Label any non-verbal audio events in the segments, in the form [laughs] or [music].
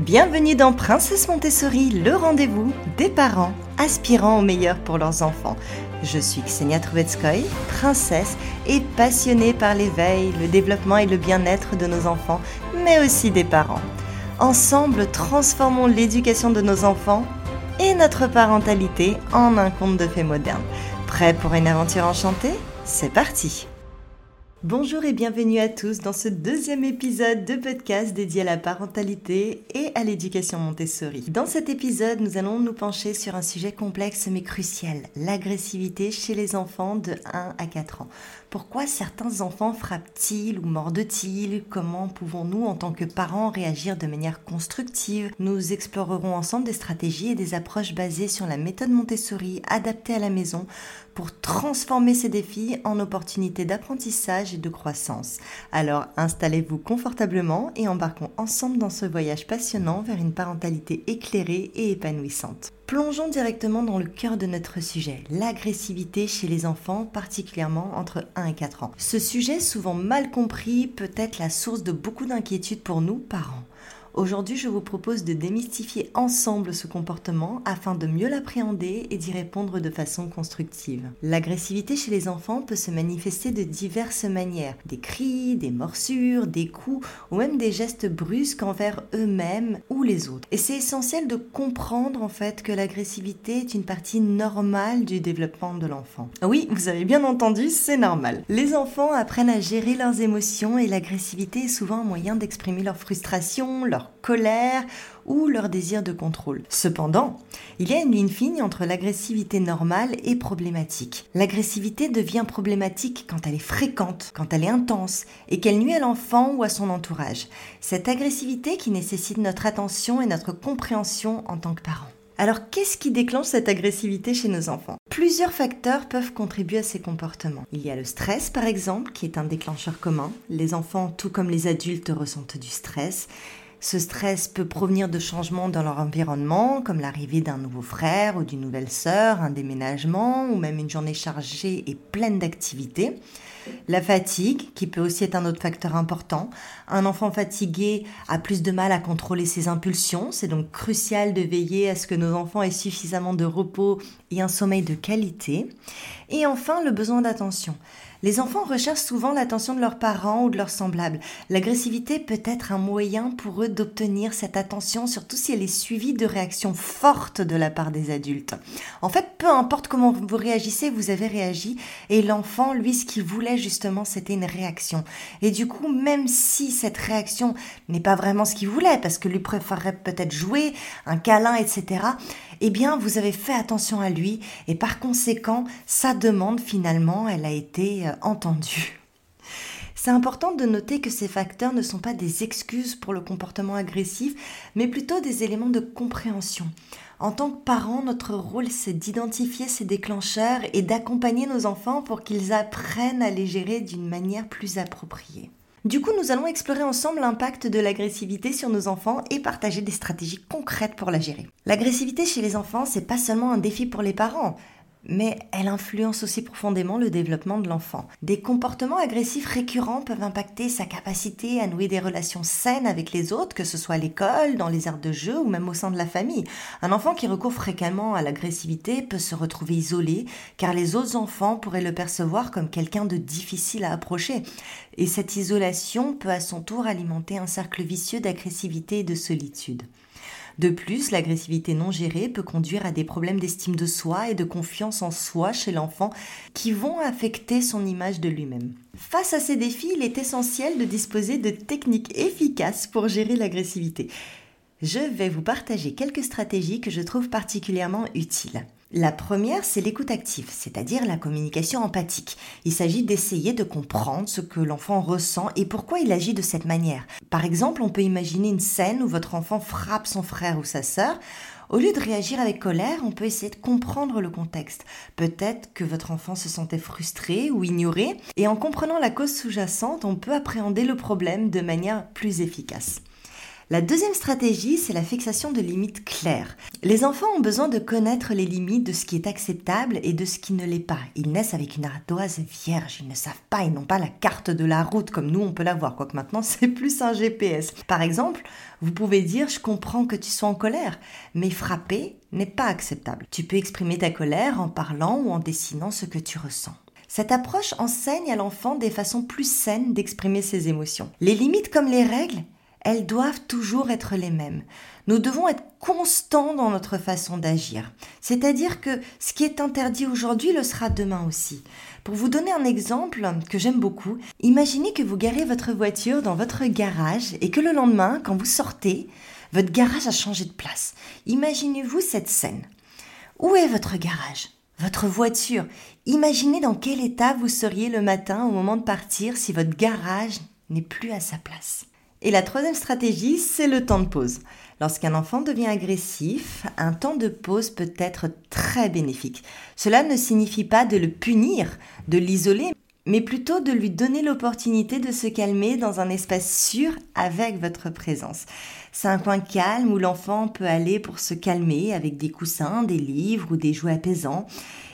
Bienvenue dans Princesse Montessori, le rendez-vous des parents aspirant au meilleur pour leurs enfants. Je suis Ksenia Trovetskoy, princesse et passionnée par l'éveil, le développement et le bien-être de nos enfants, mais aussi des parents. Ensemble, transformons l'éducation de nos enfants et notre parentalité en un conte de fées moderne. Prêt pour une aventure enchantée? C'est parti Bonjour et bienvenue à tous dans ce deuxième épisode de podcast dédié à la parentalité et à l'éducation Montessori. Dans cet épisode, nous allons nous pencher sur un sujet complexe mais crucial, l'agressivité chez les enfants de 1 à 4 ans. Pourquoi certains enfants frappent-ils ou mordent-ils? Comment pouvons-nous, en tant que parents, réagir de manière constructive? Nous explorerons ensemble des stratégies et des approches basées sur la méthode Montessori adaptée à la maison pour transformer ces défis en opportunités d'apprentissage et de croissance. Alors installez-vous confortablement et embarquons ensemble dans ce voyage passionnant vers une parentalité éclairée et épanouissante. Plongeons directement dans le cœur de notre sujet, l'agressivité chez les enfants, particulièrement entre 1 et 4 ans. Ce sujet, souvent mal compris, peut être la source de beaucoup d'inquiétudes pour nous, parents. Aujourd'hui, je vous propose de démystifier ensemble ce comportement afin de mieux l'appréhender et d'y répondre de façon constructive. L'agressivité chez les enfants peut se manifester de diverses manières. Des cris, des morsures, des coups ou même des gestes brusques envers eux-mêmes ou les autres. Et c'est essentiel de comprendre en fait que l'agressivité est une partie normale du développement de l'enfant. Oui, vous avez bien entendu, c'est normal. Les enfants apprennent à gérer leurs émotions et l'agressivité est souvent un moyen d'exprimer leur frustration, leur colère ou leur désir de contrôle. Cependant, il y a une ligne fine entre l'agressivité normale et problématique. L'agressivité devient problématique quand elle est fréquente, quand elle est intense et qu'elle nuit à l'enfant ou à son entourage. Cette agressivité qui nécessite notre attention et notre compréhension en tant que parents. Alors qu'est-ce qui déclenche cette agressivité chez nos enfants? Plusieurs facteurs peuvent contribuer à ces comportements. Il y a le stress par exemple, qui est un déclencheur commun. Les enfants, tout comme les adultes, ressentent du stress. Ce stress peut provenir de changements dans leur environnement, comme l'arrivée d'un nouveau frère ou d'une nouvelle sœur, un déménagement ou même une journée chargée et pleine d'activités. La fatigue, qui peut aussi être un autre facteur important. Un enfant fatigué a plus de mal à contrôler ses impulsions. C'est donc crucial de veiller à ce que nos enfants aient suffisamment de repos et un sommeil de qualité. Et enfin, le besoin d'attention. Les enfants recherchent souvent l'attention de leurs parents ou de leurs semblables. L'agressivité peut être un moyen pour eux d'obtenir cette attention, surtout si elle est suivie de réactions fortes de la part des adultes. En fait, peu importe comment vous réagissez, vous avez réagi, et l'enfant, lui, ce qu'il voulait justement, c'était une réaction. Et du coup, même si cette réaction n'est pas vraiment ce qu'il voulait, parce que lui préférerait peut-être jouer, un câlin, etc., eh bien, vous avez fait attention à lui, et par conséquent, sa demande, finalement, elle a été entendue. C'est important de noter que ces facteurs ne sont pas des excuses pour le comportement agressif, mais plutôt des éléments de compréhension. En tant que parents, notre rôle, c'est d'identifier ces déclencheurs et d'accompagner nos enfants pour qu'ils apprennent à les gérer d'une manière plus appropriée. Du coup, nous allons explorer ensemble l'impact de l'agressivité sur nos enfants et partager des stratégies concrètes pour la gérer. L'agressivité chez les enfants, c'est pas seulement un défi pour les parents mais elle influence aussi profondément le développement de l'enfant. Des comportements agressifs récurrents peuvent impacter sa capacité à nouer des relations saines avec les autres, que ce soit à l'école, dans les aires de jeu ou même au sein de la famille. Un enfant qui recourt fréquemment à l'agressivité peut se retrouver isolé, car les autres enfants pourraient le percevoir comme quelqu'un de difficile à approcher. Et cette isolation peut à son tour alimenter un cercle vicieux d'agressivité et de solitude. De plus, l'agressivité non gérée peut conduire à des problèmes d'estime de soi et de confiance en soi chez l'enfant qui vont affecter son image de lui-même. Face à ces défis, il est essentiel de disposer de techniques efficaces pour gérer l'agressivité. Je vais vous partager quelques stratégies que je trouve particulièrement utiles. La première, c'est l'écoute active, c'est-à-dire la communication empathique. Il s'agit d'essayer de comprendre ce que l'enfant ressent et pourquoi il agit de cette manière. Par exemple, on peut imaginer une scène où votre enfant frappe son frère ou sa sœur. Au lieu de réagir avec colère, on peut essayer de comprendre le contexte. Peut-être que votre enfant se sentait frustré ou ignoré, et en comprenant la cause sous-jacente, on peut appréhender le problème de manière plus efficace. La deuxième stratégie, c'est la fixation de limites claires. Les enfants ont besoin de connaître les limites de ce qui est acceptable et de ce qui ne l'est pas. Ils naissent avec une ardoise vierge, ils ne savent pas, ils n'ont pas la carte de la route comme nous on peut l'avoir, quoique maintenant [laughs] c'est plus un GPS. Par exemple, vous pouvez dire je comprends que tu sois en colère, mais frapper n'est pas acceptable. Tu peux exprimer ta colère en parlant ou en dessinant ce que tu ressens. Cette approche enseigne à l'enfant des façons plus saines d'exprimer ses émotions. Les limites comme les règles, elles doivent toujours être les mêmes. Nous devons être constants dans notre façon d'agir. C'est-à-dire que ce qui est interdit aujourd'hui le sera demain aussi. Pour vous donner un exemple que j'aime beaucoup, imaginez que vous garez votre voiture dans votre garage et que le lendemain, quand vous sortez, votre garage a changé de place. Imaginez-vous cette scène. Où est votre garage? Votre voiture Imaginez dans quel état vous seriez le matin au moment de partir si votre garage n'est plus à sa place. Et la troisième stratégie, c'est le temps de pause. Lorsqu'un enfant devient agressif, un temps de pause peut être très bénéfique. Cela ne signifie pas de le punir, de l'isoler, mais plutôt de lui donner l'opportunité de se calmer dans un espace sûr avec votre présence. C'est un coin calme où l'enfant peut aller pour se calmer avec des coussins, des livres ou des jouets apaisants.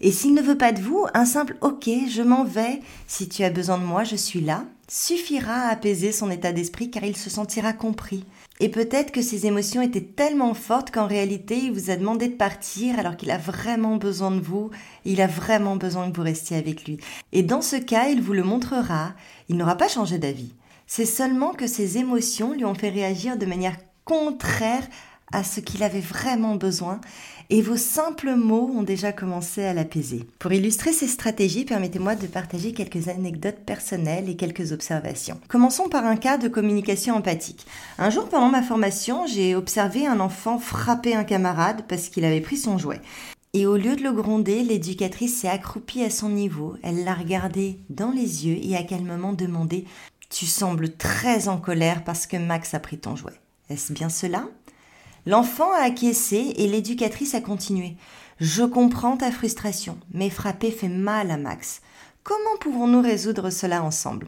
Et s'il ne veut pas de vous, un simple OK, je m'en vais, si tu as besoin de moi, je suis là, suffira à apaiser son état d'esprit car il se sentira compris. Et peut-être que ses émotions étaient tellement fortes qu'en réalité il vous a demandé de partir alors qu'il a vraiment besoin de vous, il a vraiment besoin que vous restiez avec lui. Et dans ce cas, il vous le montrera, il n'aura pas changé d'avis. C'est seulement que ses émotions lui ont fait réagir de manière contraire à ce qu'il avait vraiment besoin et vos simples mots ont déjà commencé à l'apaiser. Pour illustrer ces stratégies, permettez-moi de partager quelques anecdotes personnelles et quelques observations. Commençons par un cas de communication empathique. Un jour pendant ma formation, j'ai observé un enfant frapper un camarade parce qu'il avait pris son jouet. Et au lieu de le gronder, l'éducatrice s'est accroupie à son niveau, elle l'a regardé dans les yeux et a calmement demandé Tu sembles très en colère parce que Max a pris ton jouet. Est-ce bien cela? L'enfant a acquiescé et l'éducatrice a continué. Je comprends ta frustration, mais frapper fait mal à Max. Comment pouvons-nous résoudre cela ensemble?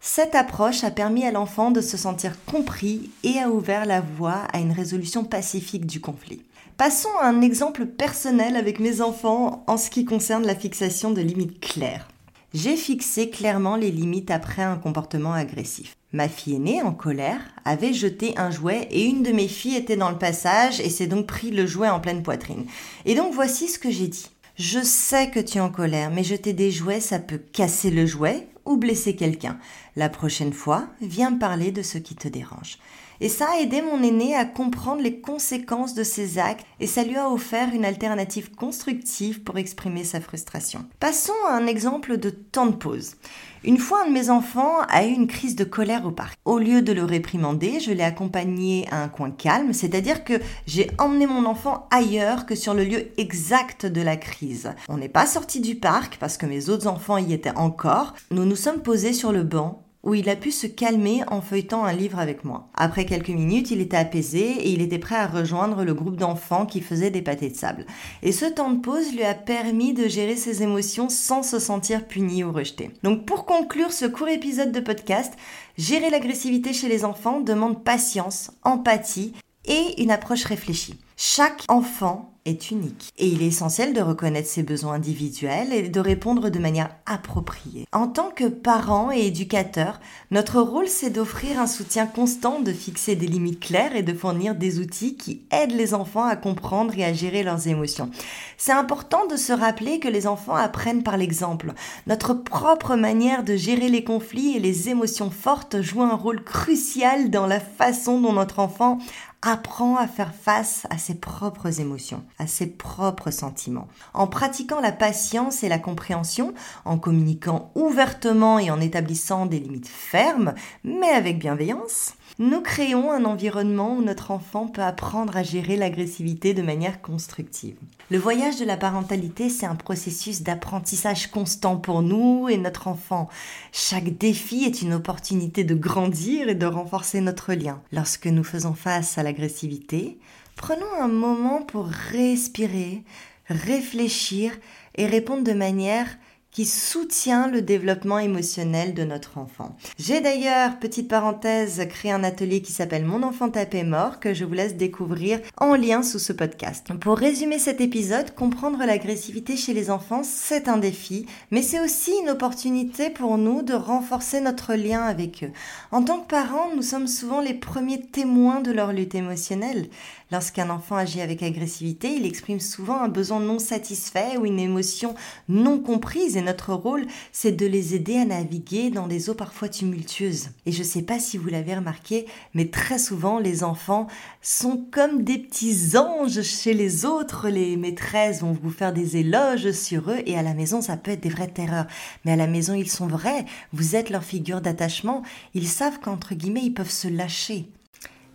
Cette approche a permis à l'enfant de se sentir compris et a ouvert la voie à une résolution pacifique du conflit. Passons à un exemple personnel avec mes enfants en ce qui concerne la fixation de limites claires. J'ai fixé clairement les limites après un comportement agressif. Ma fille aînée, en colère, avait jeté un jouet et une de mes filles était dans le passage et s'est donc pris le jouet en pleine poitrine. Et donc voici ce que j'ai dit. Je sais que tu es en colère, mais jeter des jouets, ça peut casser le jouet ou blesser quelqu'un. La prochaine fois, viens me parler de ce qui te dérange. Et ça a aidé mon aîné à comprendre les conséquences de ses actes et ça lui a offert une alternative constructive pour exprimer sa frustration. Passons à un exemple de temps de pause. Une fois, un de mes enfants a eu une crise de colère au parc. Au lieu de le réprimander, je l'ai accompagné à un coin calme, c'est-à-dire que j'ai emmené mon enfant ailleurs que sur le lieu exact de la crise. On n'est pas sorti du parc parce que mes autres enfants y étaient encore. Nous nous sommes posés sur le banc où il a pu se calmer en feuilletant un livre avec moi. Après quelques minutes, il était apaisé et il était prêt à rejoindre le groupe d'enfants qui faisait des pâtés de sable. Et ce temps de pause lui a permis de gérer ses émotions sans se sentir puni ou rejeté. Donc pour conclure ce court épisode de podcast, gérer l'agressivité chez les enfants demande patience, empathie et une approche réfléchie. Chaque enfant est unique et il est essentiel de reconnaître ses besoins individuels et de répondre de manière appropriée. En tant que parents et éducateurs, notre rôle c'est d'offrir un soutien constant, de fixer des limites claires et de fournir des outils qui aident les enfants à comprendre et à gérer leurs émotions. C'est important de se rappeler que les enfants apprennent par l'exemple. Notre propre manière de gérer les conflits et les émotions fortes joue un rôle crucial dans la façon dont notre enfant apprend à faire face à ses propres émotions, à ses propres sentiments. En pratiquant la patience et la compréhension, en communiquant ouvertement et en établissant des limites fermes, mais avec bienveillance, nous créons un environnement où notre enfant peut apprendre à gérer l'agressivité de manière constructive. Le voyage de la parentalité, c'est un processus d'apprentissage constant pour nous et notre enfant. Chaque défi est une opportunité de grandir et de renforcer notre lien. Lorsque nous faisons face à l'agressivité, prenons un moment pour respirer, réfléchir et répondre de manière qui soutient le développement émotionnel de notre enfant. J'ai d'ailleurs, petite parenthèse, créé un atelier qui s'appelle Mon enfant tapé mort que je vous laisse découvrir en lien sous ce podcast. Pour résumer cet épisode, comprendre l'agressivité chez les enfants, c'est un défi, mais c'est aussi une opportunité pour nous de renforcer notre lien avec eux. En tant que parents, nous sommes souvent les premiers témoins de leur lutte émotionnelle. Lorsqu'un enfant agit avec agressivité, il exprime souvent un besoin non satisfait ou une émotion non comprise et notre rôle, c'est de les aider à naviguer dans des eaux parfois tumultueuses. Et je ne sais pas si vous l'avez remarqué, mais très souvent les enfants sont comme des petits anges chez les autres. Les maîtresses vont vous faire des éloges sur eux et à la maison ça peut être des vraies terreurs. Mais à la maison ils sont vrais, vous êtes leur figure d'attachement, ils savent qu'entre guillemets ils peuvent se lâcher.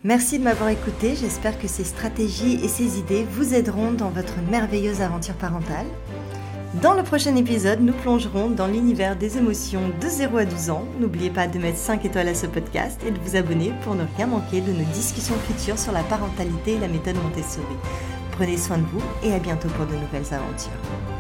Merci de m'avoir écouté, j'espère que ces stratégies et ces idées vous aideront dans votre merveilleuse aventure parentale. Dans le prochain épisode, nous plongerons dans l'univers des émotions de 0 à 12 ans. N'oubliez pas de mettre 5 étoiles à ce podcast et de vous abonner pour ne rien manquer de nos discussions futures sur la parentalité et la méthode Montessori. Prenez soin de vous et à bientôt pour de nouvelles aventures.